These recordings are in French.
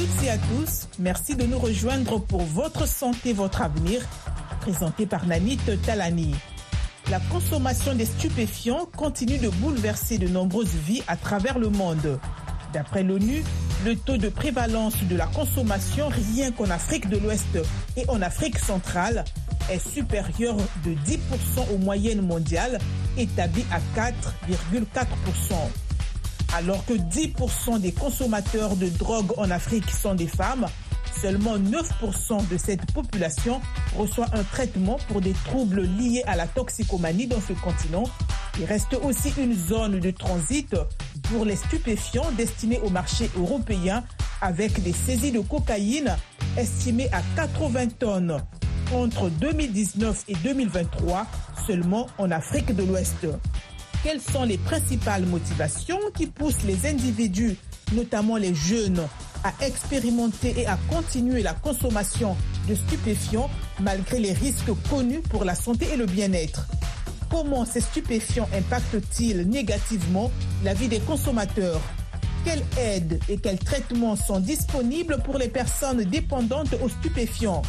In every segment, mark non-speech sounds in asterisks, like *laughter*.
toutes et à tous, merci de nous rejoindre pour Votre santé, votre avenir, présenté par Nanit Talani. La consommation des stupéfiants continue de bouleverser de nombreuses vies à travers le monde. D'après l'ONU, le taux de prévalence de la consommation rien qu'en Afrique de l'Ouest et en Afrique centrale est supérieur de 10% aux moyennes mondiales établies à 4,4%. Alors que 10% des consommateurs de drogue en Afrique sont des femmes, seulement 9% de cette population reçoit un traitement pour des troubles liés à la toxicomanie dans ce continent. Il reste aussi une zone de transit pour les stupéfiants destinés au marché européen avec des saisies de cocaïne estimées à 80 tonnes entre 2019 et 2023 seulement en Afrique de l'Ouest. Quelles sont les principales motivations qui poussent les individus, notamment les jeunes, à expérimenter et à continuer la consommation de stupéfiants malgré les risques connus pour la santé et le bien-être? Comment ces stupéfiants impactent-ils négativement la vie des consommateurs? Quelles aides et quels traitements sont disponibles pour les personnes dépendantes aux stupéfiants?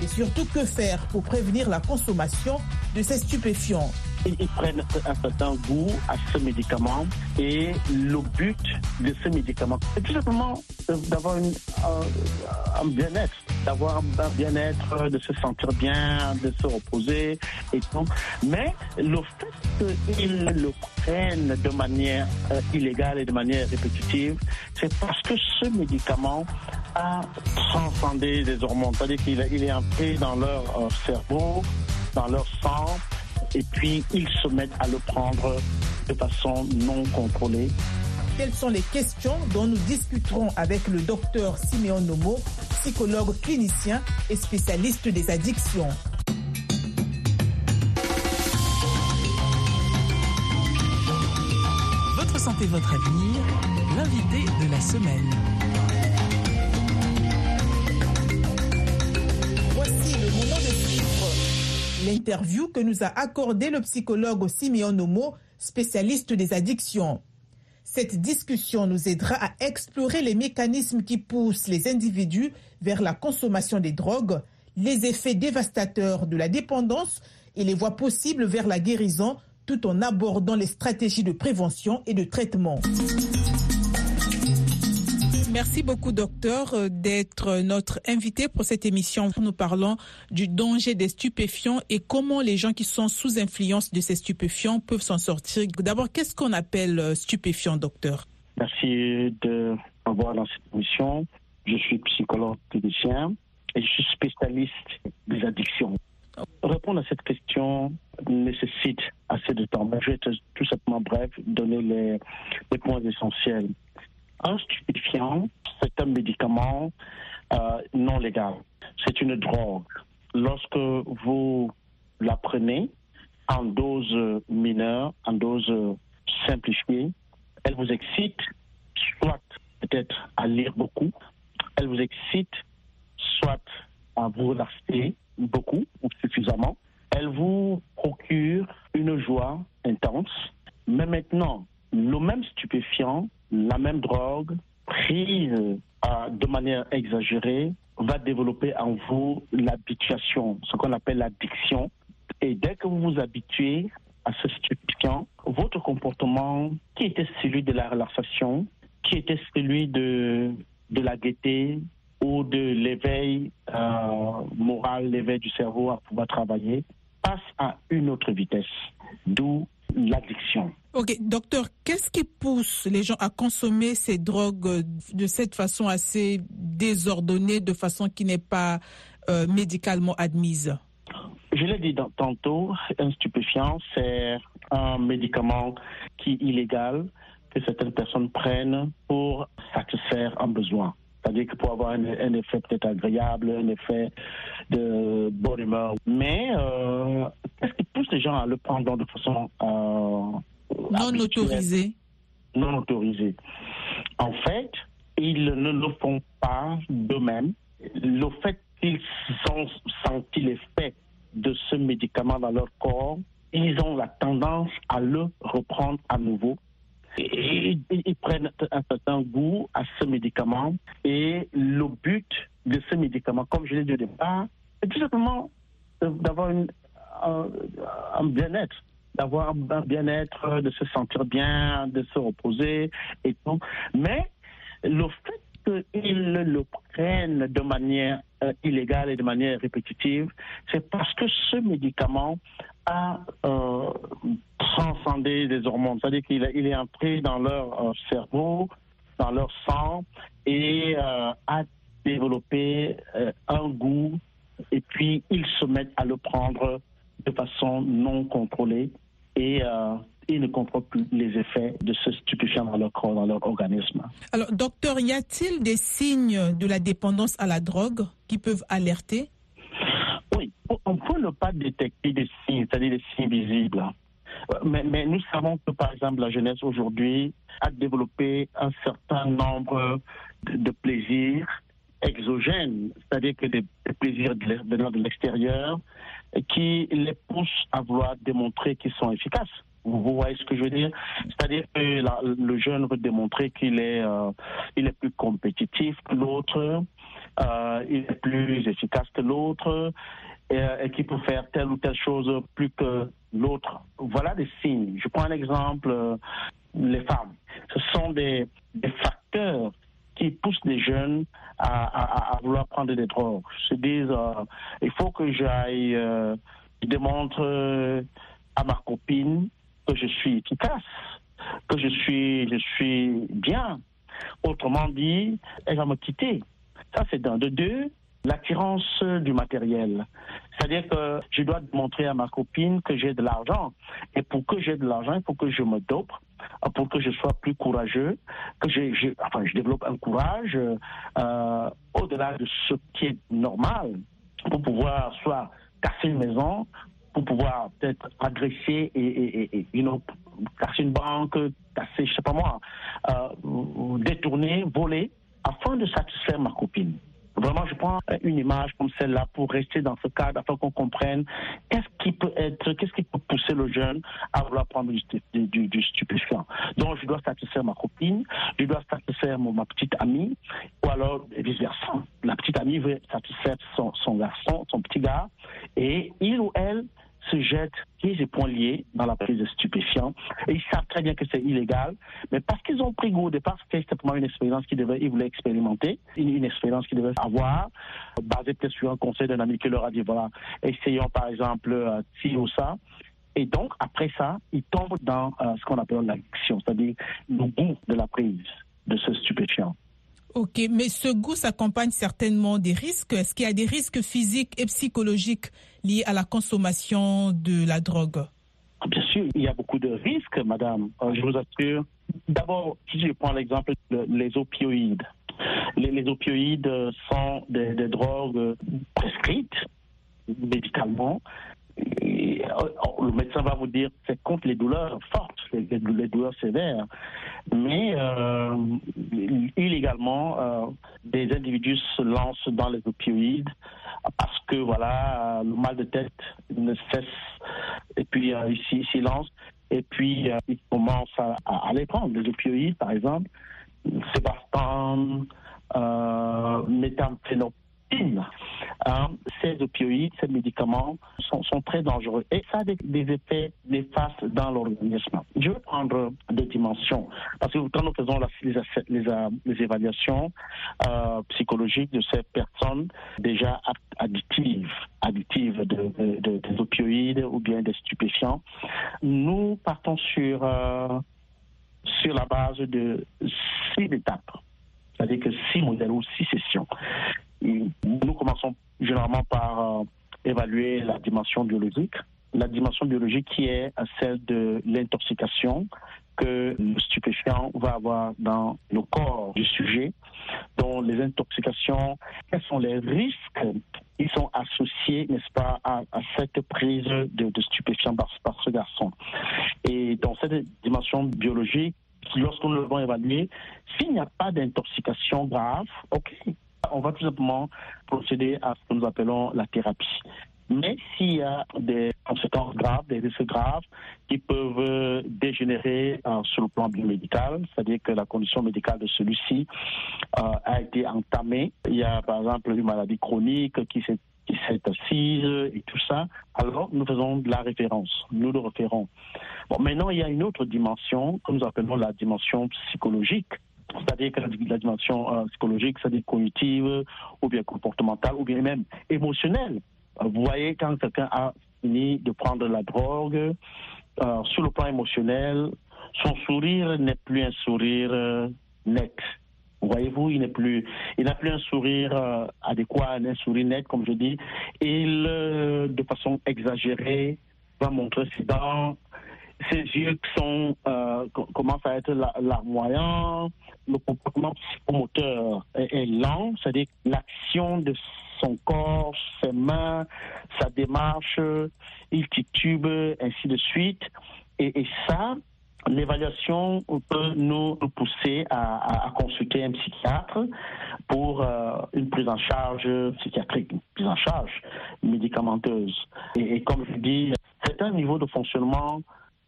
Et surtout, que faire pour prévenir la consommation de ces stupéfiants? Ils prennent un certain goût à ce médicament et le but de ce médicament, c'est tout simplement d'avoir un, bien-être, d'avoir un bien-être, de se sentir bien, de se reposer et tout. Mais le fait qu'ils le prennent de manière euh, illégale et de manière répétitive, c'est parce que ce médicament a transcendé les hormones, c'est-à-dire qu'il est entré dans leur euh, cerveau, dans leur sang, et puis ils se mettent à le prendre de façon non contrôlée. Quelles sont les questions dont nous discuterons avec le docteur Siméon Nomo, psychologue clinicien et spécialiste des addictions? Votre santé, votre avenir, l'invité de la semaine. L'interview que nous a accordé le psychologue Simeon Nomo, spécialiste des addictions. Cette discussion nous aidera à explorer les mécanismes qui poussent les individus vers la consommation des drogues, les effets dévastateurs de la dépendance et les voies possibles vers la guérison tout en abordant les stratégies de prévention et de traitement. Merci beaucoup, docteur, euh, d'être notre invité pour cette émission. Nous parlons du danger des stupéfiants et comment les gens qui sont sous influence de ces stupéfiants peuvent s'en sortir. D'abord, qu'est-ce qu'on appelle euh, stupéfiant, docteur? Merci de m'avoir dans cette émission. Je suis psychologue clinicien et je suis spécialiste des addictions. Répondre à cette question nécessite assez de temps. Je vais tout simplement bref donner les points essentiels. Un stupéfiant, c'est un médicament euh, non légal. C'est une drogue. Lorsque vous la prenez en dose mineure, en dose simplifiée, elle vous excite, soit peut-être à lire beaucoup, elle vous excite, soit à vous relaxer beaucoup ou suffisamment. Elle vous procure une joie intense. Mais maintenant, le même stupéfiant la même drogue prise euh, de manière exagérée va développer en vous l'habituation, ce qu'on appelle l'addiction. Et dès que vous vous habituez à ce stupéfiant, votre comportement, qui était celui de la relaxation, qui était celui de, la gaieté ou de l'éveil euh, moral, l'éveil du cerveau à pouvoir travailler, passe à une autre vitesse, d'où l'addiction. Ok, docteur, qu'est-ce qui pousse les gens à consommer ces drogues de cette façon assez désordonnée, de façon qui n'est pas euh, médicalement admise? Je l'ai dit tantôt, un stupéfiant, c'est un médicament qui est illégal que certaines personnes prennent pour satisfaire un besoin. C'est-à-dire que pour avoir un, effet peut-être agréable, un effet de bonne humeur. Mais euh, qu'est-ce qui pousse les gens à le prendre de façon euh, non autorisé. Non autorisé. En fait, ils ne le font pas d'eux-mêmes. Le fait qu'ils ont senti l'effet de ce médicament dans leur corps, ils ont la tendance à le reprendre à nouveau. ils, prennent un certain goût à ce médicament et le but de ce médicament, comme je l'ai dit au départ, c'est tout simplement d'avoir un, un bien-être d'avoir un bien-être, de se sentir bien, de se reposer et tout. Mais le fait qu'ils le prennent de manière euh, illégale et de manière répétitive, c'est parce que ce médicament a euh, transcendé les hormones, c'est-à-dire qu'il il est entré dans leur euh, cerveau, dans leur sang et a développé un goût et puis ils se mettent à le prendre de façon non contrôlée et euh, ils ne comprennent plus les effets de ce stupéfiant dans leur corps, dans leur organisme. Alors, docteur, y a-t-il des signes de la dépendance à la drogue qui peuvent alerter? Oui, on peut ne pas détecter des signes, c'est-à-dire des signes visibles. Mais, mais, nous savons que, par exemple, la jeunesse aujourd'hui a développé un certain nombre de, plaisirs exogènes, c'est-à-dire que des, plaisirs venant de l'extérieur, qui les poussent à vouloir démontrer qu'ils sont efficaces. Vous voyez ce que je veux dire? C'est-à-dire que le jeune veut démontrer qu'il est, euh, il est plus compétitif que l'autre, euh, il est plus efficace que l'autre, et, et qu'il peut faire telle ou telle chose plus que l'autre. Voilà des signes. Je prends un exemple, euh, les femmes. Ce sont des facteurs qui poussent les jeunes à, vouloir prendre des drogues. Se disent, il faut que j'aille, euh, démontre euh, à ma copine que je suis efficace, que je suis, je suis bien. Autrement dit, elle va me quitter. Ça, c'est d'un. De deux, l'attirance du matériel. C'est-à-dire que je dois montrer à ma copine que j'ai de l'argent. Et pour que j'ai de l'argent, il faut que je me dope, pour que je sois plus courageux, que je, développe un courage euh, au-delà de ce qui est normal pour pouvoir soit casser une maison, pour pouvoir peut-être agresser et, et, et, you casser une banque, casser, je sais pas moi, euh, détourner, voler, afin de satisfaire ma copine. Vraiment, je prends une image comme celle-là pour rester dans ce cadre afin qu'on comprenne qu'est-ce qui peut être, qu'est-ce qui peut pousser le jeune à vouloir prendre du, stupéfiant. Donc, je dois satisfaire ma copine, je dois satisfaire ma petite amie, ou alors vice-versa. La petite amie veut satisfaire son, son garçon, son petit gars, et il ou elle se jettent pieds et poings liés dans la prise de stupéfiants. Et ils savent très bien que c'est illégal, mais parce qu'ils ont pris goût au départ, c'était simplement une expérience qu'ils voulaient expérimenter, une, expérience qu'ils devaient avoir, basée peut-être sur un conseil d'un ami qui leur a dit, voilà, essayons par exemple euh, ci ou ça. Et donc, après ça, ils tombent dans euh, ce qu'on appelle l'addiction, c'est-à-dire le goût de la prise de ce stupéfiant. Ok, mais ce goût s'accompagne certainement des risques. Est-ce qu'il y a des risques physiques et psychologiques liés à la consommation de la drogue? Bien sûr, il y a beaucoup de risques, madame. Euh, je vous assure. D'abord, si je prends l'exemple des opioïdes. Les, opioïdes sont des, des drogues prescrites médicalement le médecin va vous dire c'est contre les douleurs fortes, les, douleurs sévères. Mais euh, illégalement, euh, des individus se lancent dans les opioïdes parce que voilà, le mal de tête ne cesse et puis euh, ils s'y lancent et puis ils commencent à, à, les prendre. Les opioïdes, par exemple, Sébastien, euh, Hein, ces opioïdes, ces médicaments sont, très dangereux et ça a des, effets néfastes dans l'organisme. Je vais prendre des dimensions parce que quand nous faisons les, évaluations euh, psychologiques de ces personnes déjà addictives, addictives de, des opioïdes ou bien des stupéfiants, nous partons sur, euh, sur la base de six étapes c'est-à-dire que six modèles ou six sessions. Nous commençons généralement par euh, évaluer la dimension biologique. La dimension biologique qui est celle de l'intoxication que le stupéfiant va avoir dans le corps du sujet. dont les intoxications, quels sont les risques qui sont associés, n'est-ce pas, à, cette prise de, de stupéfiants par, par, ce garçon. Et dans cette dimension biologique, lorsque nous l'avons évalué, s'il n'y a pas d'intoxication grave, ok, on va tout simplement procéder à ce que nous appelons la thérapie. Mais s'il y a des conséquences graves, des risques graves qui peuvent euh, dégénérer euh, sur le plan biomédical, c'est-à-dire que la condition médicale de celui-ci euh, a été entamée. Il y a par exemple une maladie chronique qui s'est qui s'est assise et tout ça, alors nous faisons de la référence, nous le référons. Bon, maintenant, il y a une autre dimension que nous appelons la dimension psychologique. C'est-à-dire que la, dimension psychologique, c'est-à-dire cognitive, ou bien comportementale, ou bien même émotionnelle. Vous voyez, quand quelqu'un a fini de prendre la drogue, euh, sur le plan émotionnel, son sourire n'est plus un sourire euh, net. Voyez-vous, il n'est plus, il n'a plus un sourire euh, adéquat, un sourire net, comme je dis. Il, de façon exagérée, va montrer ses dents, ses yeux sont, commencent à être larmoyants, le comportement psychomoteur est, lent, c'est-à-dire l'action de son corps, ses mains, sa démarche, il titube, ainsi de suite. Et, ça, l'évaluation peut nous pousser à, consulter un psychiatre pour euh, une prise en charge psychiatrique, une prise en charge médicamenteuse. Et comme je dis, c'est un niveau de fonctionnement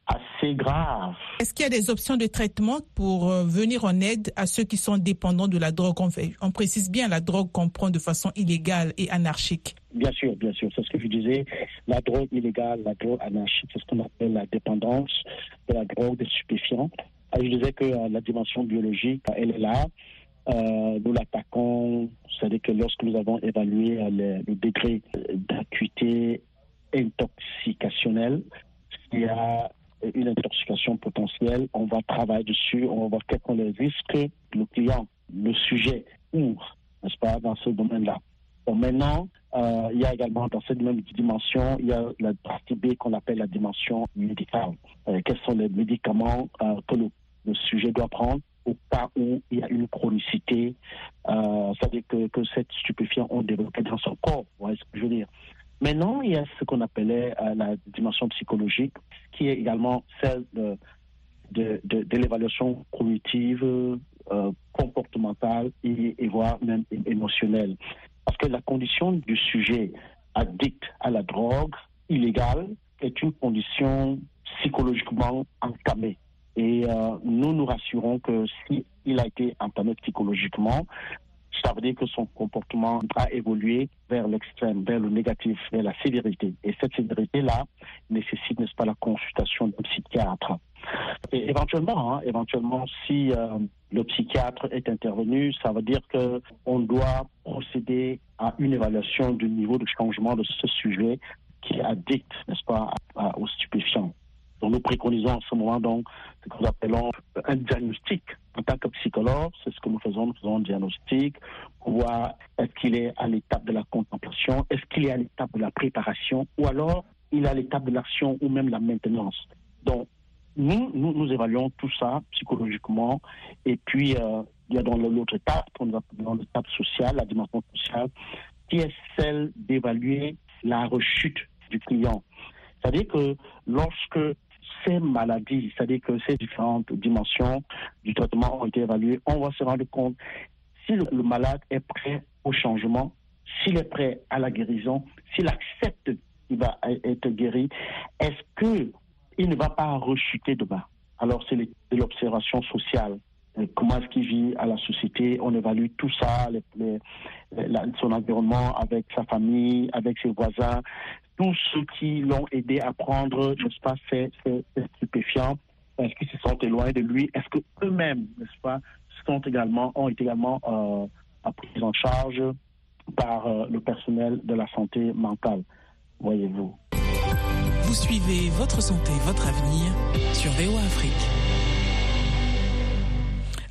assez grave. Est-ce qu'il y a des options de traitement pour euh, venir en aide à ceux qui sont dépendants de la drogue? On, fait, on précise bien la drogue qu'on prend de façon illégale et anarchique. Bien sûr, bien sûr, c'est ce que je disais. La drogue illégale, la drogue anarchique, c'est ce qu'on appelle la dépendance de la drogue, des stupéfiants. Je disais que euh, la dimension biologique, elle est là. Euh, nous l'attaquons, c'est-à-dire que lorsque nous avons évalué le, le degré d'acuité intoxicationnelle, il y a une intoxication potentielle, on va travailler dessus, on va voir quels sont les risques le client, le sujet ouvre, n'est-ce pas, dans ce domaine-là. maintenant, euh, il y a également dans cette même dimension, il y a la partie B qu'on appelle la dimension médicale. Euh, quels sont les médicaments euh, que le, sujet doit prendre au cas où il y a une chronicité, c'est-à-dire que, que cette stupéfiant ont développé dans son corps, vous voyez ce que je veux dire. Maintenant, il y a ce qu'on appelait la dimension psychologique, qui est également celle de, de, de, l'évaluation cognitive, euh, comportementale et, voire même émotionnelle. Parce que la condition du sujet addict à la drogue illégale est une condition psychologiquement entamée. Et euh, nous nous rassurons que s'il a été entamé psychologiquement, ça veut dire que son comportement a évolué vers l'extrême, vers le négatif, vers la sévérité. Et cette sévérité-là nécessite, n'est-ce pas, la consultation d'un psychiatre. Et éventuellement, hein, éventuellement, si euh, le psychiatre est intervenu, ça veut dire que on doit procéder à une évaluation du niveau de changement de ce sujet qui est addict, n'est-ce pas, aux stupéfiants. Donc nous préconisons en ce moment donc ce que nous appelons un diagnostic. En tant que psychologue, c'est ce que nous faisons. Nous faisons un diagnostic pour voir est-ce qu'il est à l'étape de la contemplation, est-ce qu'il est à l'étape de la préparation, ou alors il est à l'étape de l'action ou même la maintenance. Donc nous, nous, évaluons tout ça psychologiquement. Et puis, euh, il y a dans l'autre étape, dans l'étape sociale, la dimension sociale, qui est celle d'évaluer la rechute du client. C'est-à-dire que lorsque ces maladies, c'est-à-dire que ces différentes dimensions du traitement ont été évaluées, on va se rendre compte si le, malade est prêt au changement, s'il est prêt à la guérison, s'il accepte qu'il va être guéri, est-ce que il ne va pas rechuter demain Alors c'est l'observation sociale. Comment est-ce qu'il vit à la société? On évalue tout ça, son environnement avec sa famille, avec ses voisins, tous ceux qui l'ont aidé à prendre, n'est-ce pas, ces, stupéfiants, est-ce qu'ils se sont éloignés de lui? Est-ce que eux-mêmes, n'est-ce pas, sont également, ont été également euh, pris en charge par euh, le personnel de la santé mentale Voyez-vous? Vous suivez votre santé, votre avenir sur VOA Afrique.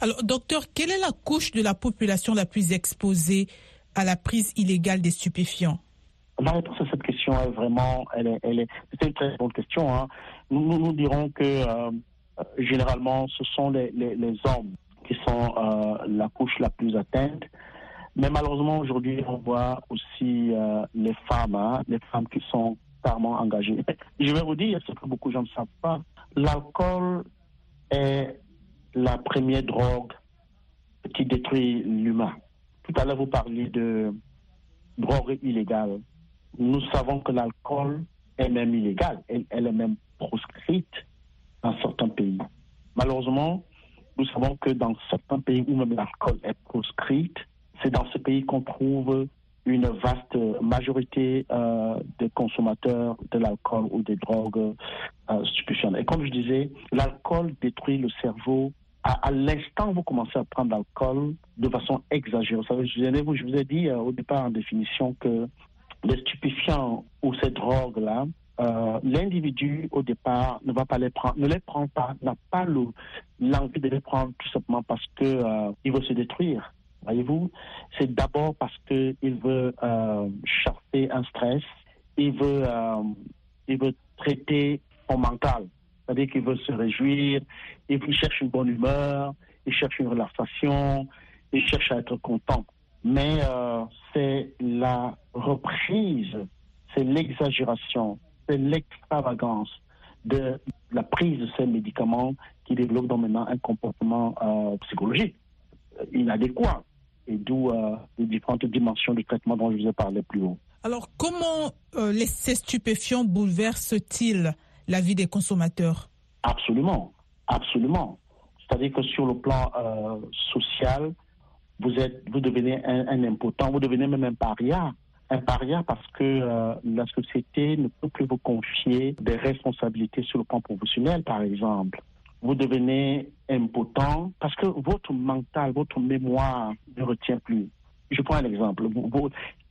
Alors, docteur, quelle est la couche de la population la plus exposée à la prise illégale des stupéfiants? La réponse à cette question est vraiment, elle est, c'est une très bonne question. Hein. Nous, nous, dirons que euh, généralement, ce sont les, hommes qui sont euh, la couche la plus atteinte. Mais malheureusement, aujourd'hui, on voit aussi euh, les femmes, hein, les femmes qui sont carrément engagées. *laughs* Je vais vous dire ce que beaucoup de gens ne savent pas. L'alcool est la première drogue qui détruit l'humain. Tout à l'heure, vous parliez de drogue illégale. nous savons que l'alcool est même illégal, elle, est même proscrite dans certains pays. Malheureusement, nous savons que dans certains pays où même l'alcool est proscrite, c'est dans ce pays qu'on trouve une vaste majorité euh, des consommateurs de l'alcool ou des drogues euh, stupéfiantes. Et comme je disais, l'alcool détruit le cerveau. À, à l'instant vous commencez à prendre l'alcool de façon exagérée, vous savez, je vous, ai dit euh, au départ en définition que les stupéfiants ou ces drogues-là, euh, l'individu au départ ne va pas les prendre, ne les prend pas, n'a pas l'envie de les prendre tout simplement parce que euh, il veut se détruire. Voyez-vous, c'est d'abord parce que il veut chasser un stress, il veut, il veut traiter son mental, c'est-à-dire qu'il veut se réjouir, il cherche une bonne humeur, il cherche une relaxation, il cherche à être content. Mais euh, c'est la reprise, c'est l'exagération, c'est l'extravagance de la prise de ces médicaments qui développe donc maintenant un comportement euh, psychologique inadéquat et d'où euh, les différentes dimensions du traitement dont je vous ai parlé plus haut. Alors, comment les, ces stupéfiants bouleversent-ils la vie des consommateurs Absolument, absolument. C'est-à-dire que sur le plan euh, social, vous êtes, vous devenez un, un, impotent, vous devenez même un paria. Un paria parce que euh, la société ne peut plus vous confier des responsabilités sur le plan professionnel, par exemple vous devenez impotent parce que votre mental, votre mémoire ne retient plus. Je prends un exemple.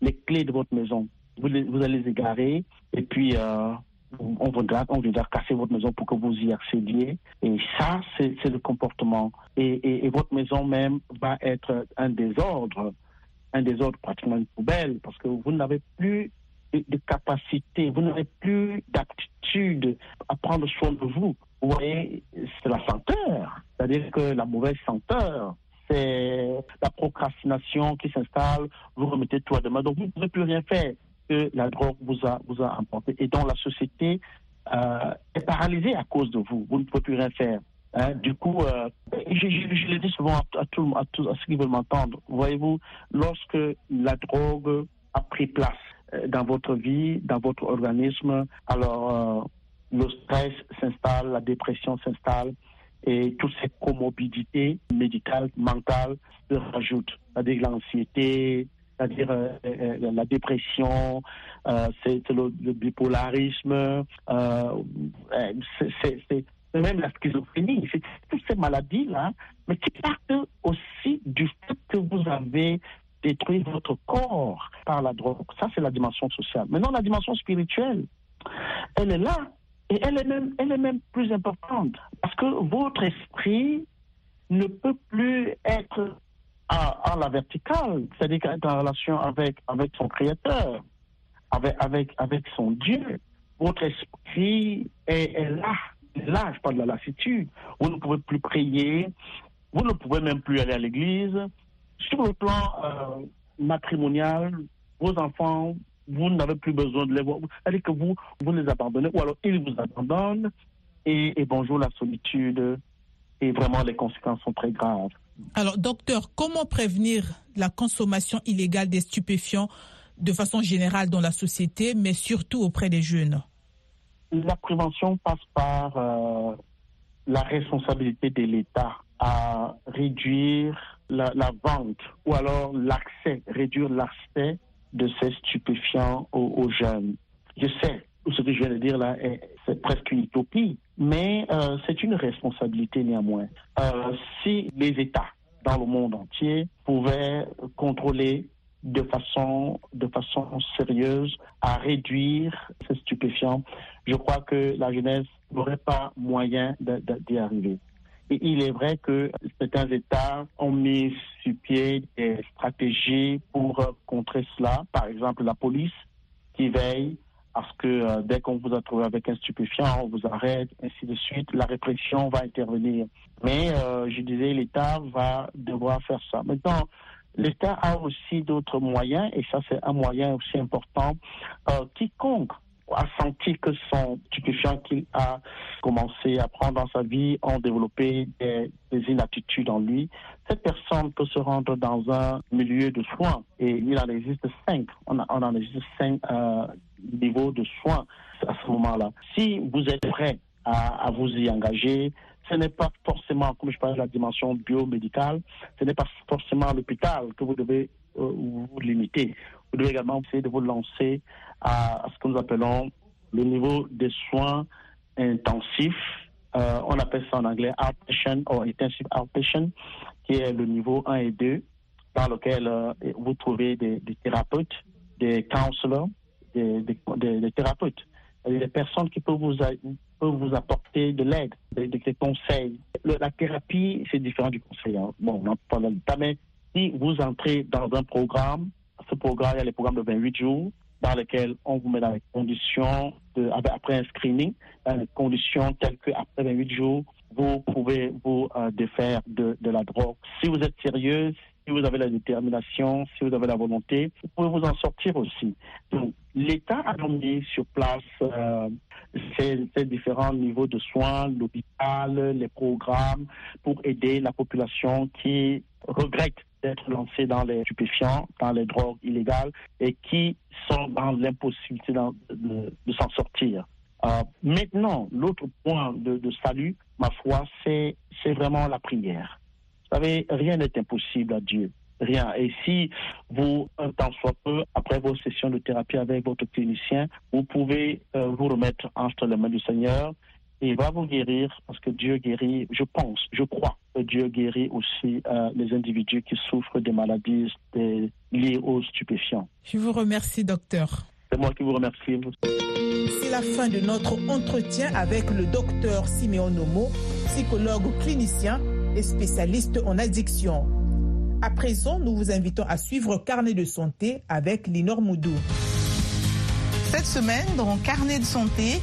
Les clés de votre maison, vous, vous allez les égarer et puis euh, on voudra, on voudra casser votre maison pour que vous y accédiez. Et ça, c'est le comportement. Et, votre maison même va être un désordre, un désordre pratiquement une poubelle parce que vous n'avez plus de, de capacité, vous n'avez plus d'aptitude à prendre soin de vous. Vous voyez, c'est la senteur. C'est-à-dire que la mauvaise senteur, c'est la procrastination qui s'installe. Vous remettez tout à demain. Donc, vous ne pouvez plus rien faire que la drogue vous a, vous a emporté. Et donc, la société euh, est paralysée à cause de vous. Vous ne pouvez plus rien faire. Hein, du coup, euh, je, je, je, le dis souvent à, tout, à, tout, ceux qui veulent m'entendre. Voyez-vous, lorsque la drogue a pris place euh, dans votre vie, dans votre organisme, alors le stress s'installe, la dépression s'installe et toutes ces comorbidités médicales, mentales se rajoutent, c'est-à-dire l'anxiété, c'est-à-dire euh, euh, la dépression, euh, c'est le, le, bipolarisme, c'est même la schizophrénie, c'est toutes ces maladies-là, mais qui partent aussi du fait que vous avez détruit votre corps par la drogue. Ça, c'est la dimension sociale. Maintenant, la dimension spirituelle, elle est là. Et elle est même, elle est même plus importante parce que votre esprit ne peut plus être à, à la verticale, c'est-à-dire être en relation avec, avec son créateur, avec, avec, avec son Dieu. Votre esprit est, là, là, je parle de la lassitude. Vous ne pouvez plus prier, vous ne pouvez même plus aller à l'église. Sur le plan euh, matrimonial, vos enfants vous n'avez plus besoin de les voir. C'est-à-dire que vous, vous les abandonnez, ou alors ils vous abandonnent, et bonjour la solitude, et vraiment les conséquences sont très graves. Alors, docteur, comment prévenir la consommation illégale des stupéfiants de façon générale dans la société, mais surtout auprès des jeunes? La prévention passe par euh, la responsabilité de l'État à réduire la, vente ou alors l'accès, réduire l'accès de ces stupéfiants aux, jeunes. Je sais, ce que je viens de dire là, c'est presque une utopie, mais euh, c'est une responsabilité néanmoins. Euh, si les États dans le monde entier pouvaient contrôler de façon, de façon sérieuse à réduire ces stupéfiants, je crois que la jeunesse n'aurait pas moyen d'y arriver. Et il est vrai que certains États ont mis sur pied des stratégies pour contrer cela. Par exemple, la police qui veille parce que euh, dès qu'on vous a trouvé avec un stupéfiant, on vous arrête, ainsi de suite. La répression va intervenir. Mais euh, je disais, l'État va devoir faire ça. Maintenant, l'État a aussi d'autres moyens, et ça c'est un moyen aussi important. Euh, quiconque a senti que son stupéfiant qu'il a commencé à prendre dans sa vie ont développé des, inattitudes en lui, cette personne peut se rendre dans un milieu de soins et il en existe cinq. On, en existe cinq euh, niveaux de soins à ce moment-là. Si vous êtes prêt à, vous y engager, ce n'est pas forcément, comme je parlais de la dimension biomédicale, ce n'est pas forcément l'hôpital que vous devez euh, vous limiter. Vous devez également essayer de vous lancer à, ce que nous appelons le niveau des soins intensifs. Euh, on appelle ça en anglais outpatient ou intensive outpatient, qui est le niveau 1 et 2, dans lequel euh, vous trouvez des, thérapeutes, des counselors, des, thérapeutes, des personnes qui peuvent vous, vous apporter de l'aide, des, conseils. la thérapie, c'est différent du conseil. Hein. Bon, on parle pas, mais si vous entrez dans un programme, ce programme, il y a les programmes de 28 jours, dans lesquels on vous met dans les conditions, après un screening, dans les conditions telles qu'après 28 jours, vous pouvez vous euh, défaire de, la drogue. Si vous êtes sérieux, si vous avez la détermination, si vous avez la volonté, vous pouvez vous en sortir aussi. Donc, l'État a mis sur place euh, ces, différents niveaux de soins, l'hôpital, les programmes pour aider la population qui regrette d'être lancés dans les stupéfiants, dans les drogues illégales et qui sont dans l'impossibilité de, s'en sortir. Euh, maintenant, l'autre point de, salut, ma foi, c'est vraiment la prière. Vous savez, rien n'est impossible à Dieu. Rien. Et si vous, un temps soit peu, après vos sessions de thérapie avec votre clinicien, vous pouvez euh, vous remettre entre les mains du Seigneur il va vous guérir parce que Dieu guérit, je pense, je crois que Dieu guérit aussi euh, les individus qui souffrent des maladies liées aux stupéfiants. Je vous remercie, docteur. C'est moi qui vous remercie. C'est la fin de notre entretien avec le docteur Siméon Nomo, psychologue clinicien et spécialiste en addiction. À présent, nous vous invitons à suivre Carnet de santé avec Linor Moudou. Cette semaine, dans Carnet de santé,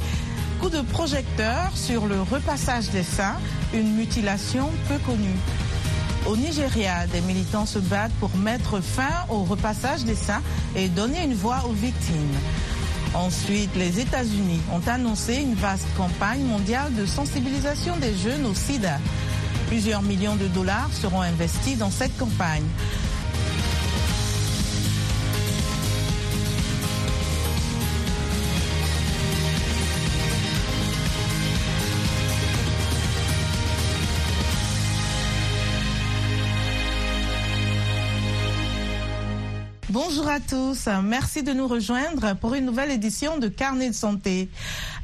coup de projecteur sur le repassage des seins, une mutilation peu connue. Au Nigeria, des militants se battent pour mettre fin au repassage des seins et donner une voix aux victimes. Ensuite, les États-Unis ont annoncé une vaste campagne mondiale de sensibilisation des jeunes au sida. Plusieurs millions de dollars seront investis dans cette campagne. Bonjour à tous, merci de nous rejoindre pour une nouvelle édition de Carnet de santé.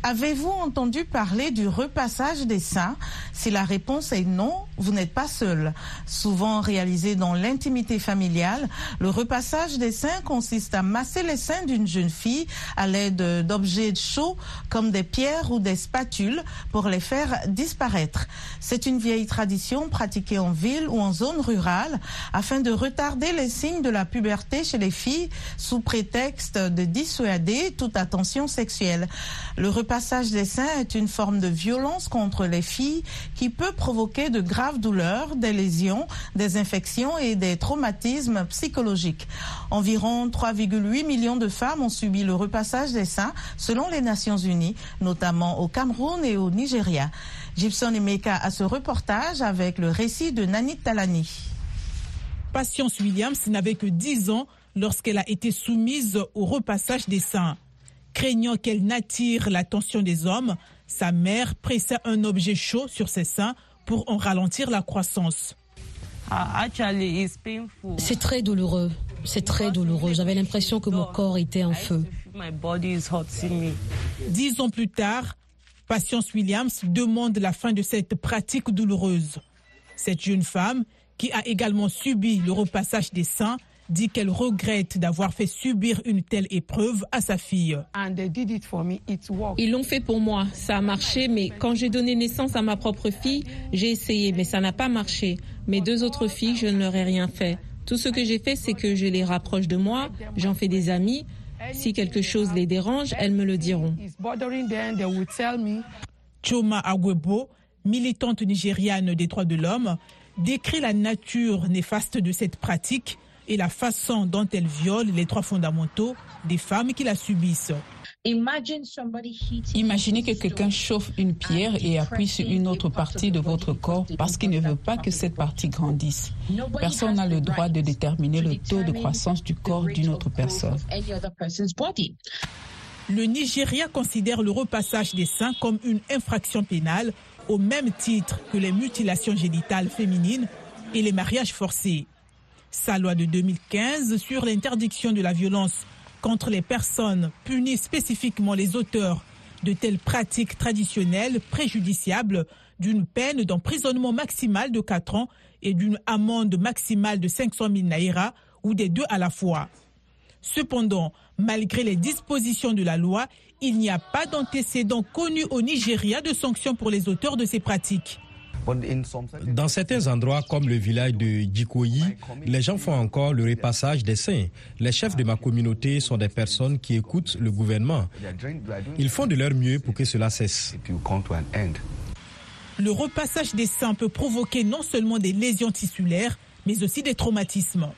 Avez-vous entendu parler du repassage des seins? Si la réponse est non, vous n'êtes pas seul. Souvent réalisé dans l'intimité familiale, le repassage des seins consiste à masser les seins d'une jeune fille à l'aide d'objets chauds comme des pierres ou des spatules pour les faire disparaître. C'est une vieille tradition pratiquée en ville ou en zone rurale afin de retarder les signes de la puberté chez les filles sous prétexte de dissuader toute attention sexuelle. Le repassage des seins est une forme de violence contre les filles qui peut provoquer de graves douleurs, des lésions, des infections et des traumatismes psychologiques. Environ 3,8 millions de femmes ont subi le repassage des seins selon les Nations Unies, notamment au Cameroun et au Nigeria. Gibson Emeka a ce reportage avec le récit de Nanit Talani. Patience Williams n'avait que 10 ans lorsqu'elle a été soumise au repassage des seins. Craignant qu'elle n'attire l'attention des hommes, sa mère pressa un objet chaud sur ses seins pour en ralentir la croissance. C'est très douloureux. C'est très douloureux. J'avais l'impression que mon corps était en feu. Dix ans plus tard, Patience Williams demande la fin de cette pratique douloureuse. Cette jeune femme, qui a également subi le repassage des seins, dit qu'elle regrette d'avoir fait subir une telle épreuve à sa fille. Ils l'ont fait pour moi, ça a marché, mais quand j'ai donné naissance à ma propre fille, j'ai essayé, mais ça n'a pas marché. Mes deux autres filles, je ne leur ai rien fait. Tout ce que j'ai fait, c'est que je les rapproche de moi, j'en fais des amis. Si quelque chose les dérange, elles me le diront. Choma Agwebo, militante nigériane des droits de l'homme, décrit la nature néfaste de cette pratique et la façon dont elle viole les droits fondamentaux des femmes qui la subissent. Imaginez que quelqu'un chauffe une pierre et appuie sur une autre partie de votre corps parce qu'il ne veut pas que cette partie grandisse. Personne n'a le droit de déterminer le taux de croissance du corps d'une autre personne. Le Nigeria considère le repassage des seins comme une infraction pénale au même titre que les mutilations génitales féminines et les mariages forcés. Sa loi de 2015 sur l'interdiction de la violence contre les personnes punit spécifiquement les auteurs de telles pratiques traditionnelles préjudiciables d'une peine d'emprisonnement maximal de 4 ans et d'une amende maximale de 500 000 naira ou des deux à la fois. Cependant, malgré les dispositions de la loi, il n'y a pas d'antécédent connu au Nigeria de sanctions pour les auteurs de ces pratiques. Dans certains endroits comme le village de Djikoyi, les gens font encore le repassage des seins. Les chefs de ma communauté sont des personnes qui écoutent le gouvernement. Ils font de leur mieux pour que cela cesse. Le repassage des seins peut provoquer non seulement des lésions tissulaires, mais aussi des traumatismes.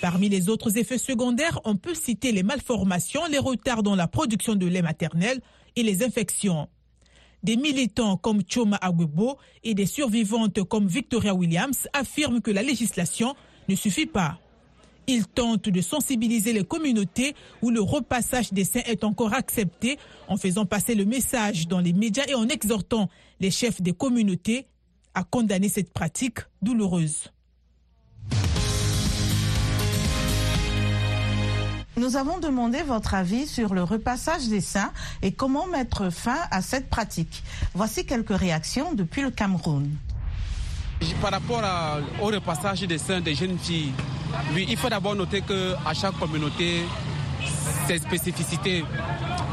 Parmi les autres effets secondaires, on peut citer les malformations, les retards dans la production de lait maternel et les infections. Des militants comme Choma Agwebo et des survivantes comme Victoria Williams affirment que la législation ne suffit pas. Ils tentent de sensibiliser les communautés où le repassage des seins est encore accepté en faisant passer le message dans les médias et en exhortant les chefs des communautés à condamner cette pratique douloureuse. Nous avons demandé votre avis sur le repassage des seins et comment mettre fin à cette pratique. Voici quelques réactions depuis le Cameroun. Par rapport au repassage des seins des jeunes filles, il faut d'abord noter qu'à chaque communauté, ses spécificités.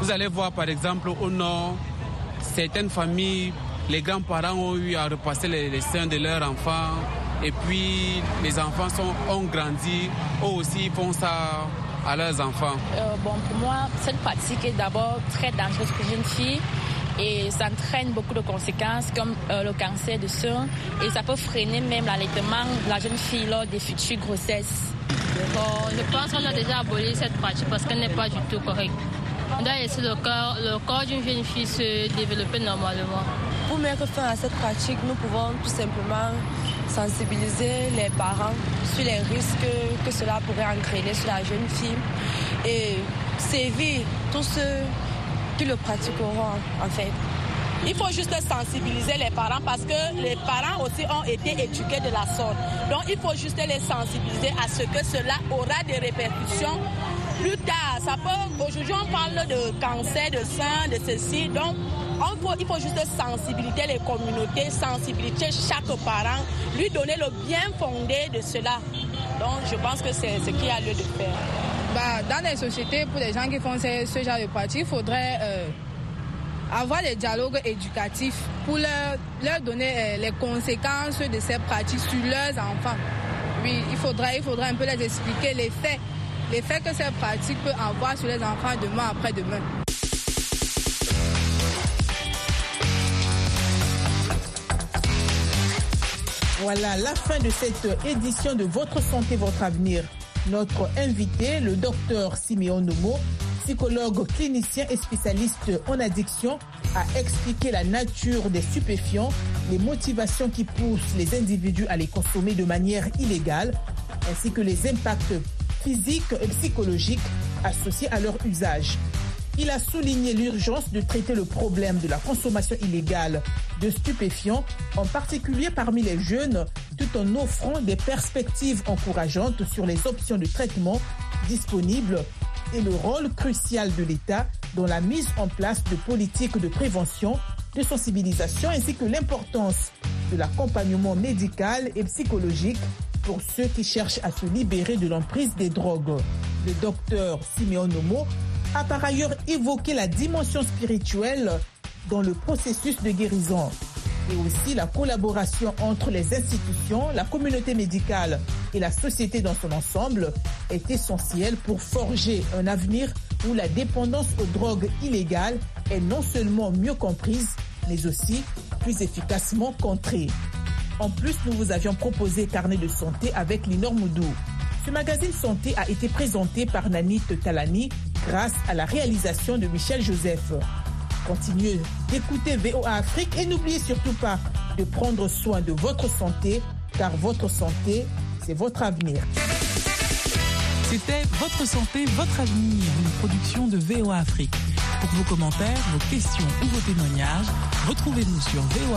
Vous allez voir par exemple au nord, certaines familles, les grands-parents ont eu à repasser les, seins de leurs enfants et puis les enfants ont grandi, eux aussi font ça à leurs enfants? Euh, Bon, pour moi, cette pratique est d'abord très dangereuse pour les jeunes filles et ça entraîne beaucoup de conséquences comme euh, le cancer de sein et ça peut freiner même l'allaitement de la jeune fille lors des futures grossesses. Bon, je pense qu'on a déjà aboli cette pratique parce qu'elle n'est pas du tout correcte. On doit laisser le corps, le corps d'une jeune fille se développer normalement. Pour mettre fin à cette pratique, nous pouvons tout simplement sensibiliser les parents sur les risques que cela pourrait entraîner sur la jeune fille et sévir tous ceux qui le pratiqueront en fait. Il faut juste sensibiliser les parents parce que les parents aussi ont été éduqués de la sorte. Donc il faut juste les sensibiliser à ce que cela aura des répercussions plus tard. Aujourd'hui on parle de cancer de sein, de ceci. Donc il faut juste sensibiliser les communautés, sensibiliser chaque parent, lui donner le bien fondé de cela. Donc je pense que c'est ce qui a lieu de faire. Bah, dans les sociétés, pour les gens qui font ce, genre de pratiques, il faudrait euh, avoir des dialogues éducatifs pour leur, donner euh, les conséquences de ces pratiques sur leurs enfants. Oui, il faudrait, il un peu les expliquer les faits, les faits que ces pratiques peuvent avoir sur les enfants demain après Voilà la fin de cette édition de Votre santé, votre avenir. Notre invité, le docteur Simeon Nomo, psychologue clinicien et spécialiste en addiction, a expliqué la nature des stupéfiants, les motivations qui poussent les individus à les consommer de manière illégale, ainsi que les impacts physiques et psychologiques associés à leur usage. Il a souligné l'urgence de traiter le problème de la consommation illégale de stupéfiants, en particulier parmi les jeunes, tout en offrant des perspectives encourageantes sur les options de traitement disponibles et le rôle crucial de l'État dans la mise en place de politiques de prévention, de sensibilisation ainsi que l'importance de l'accompagnement médical et psychologique pour ceux qui cherchent à se libérer de l'emprise des drogues. Le docteur Simeon Nomo a par ailleurs évoqué la dimension spirituelle dans le processus de guérison et aussi la collaboration entre les institutions, la communauté médicale et la société dans son ensemble est essentielle pour forger un avenir où la dépendance aux drogues illégales est non seulement mieux comprise, mais aussi plus efficacement contrée. En plus, nous vous avions proposé Carnet de santé avec Linor Moudou. Ce magazine santé a été présenté par Nanit Talani grâce à la réalisation de Michel Joseph. Continuez d'écouter VOA Afrique et n'oubliez surtout pas de prendre soin de votre santé, car votre santé, c'est votre avenir. C'était Votre santé, votre avenir, une production de VOA Afrique. Pour vos commentaires, vos questions ou vos témoignages, retrouvez-nous sur VOA.